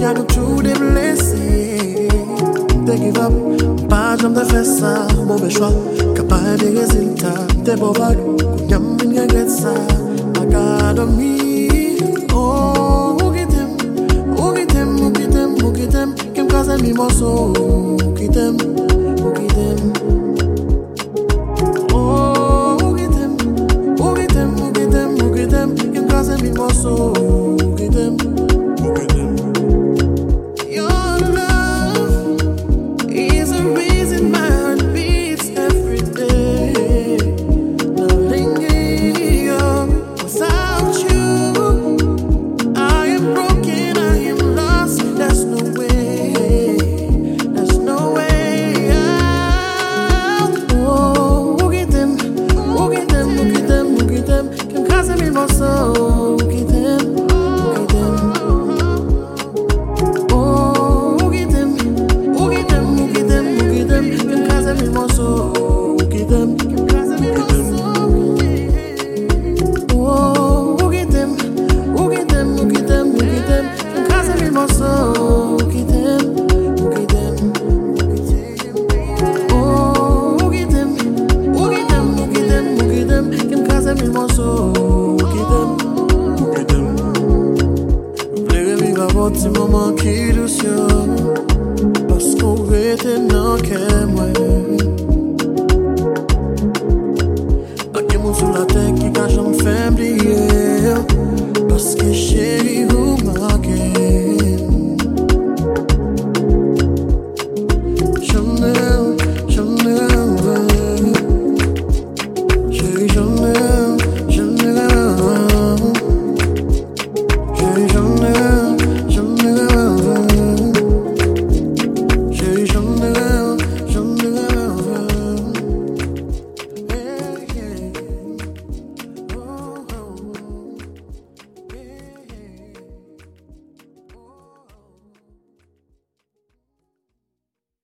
Can't control des blessés. Give up, pas jamais de faire ça. Mauvais choix, capable des résultats. T'es yam une regrette ça. Ma oh, ou qui t'aime, ou qui t'aime, ou qui t'aime. Kim Kazemi Mosso, ou qui t'aime. moso Ou ki dem, ou ki dem Vle reviv avon ti moman ki dous yo Paskou vete nan ke mwen Ake moun sou la tek ki ka jom fem liye Paske che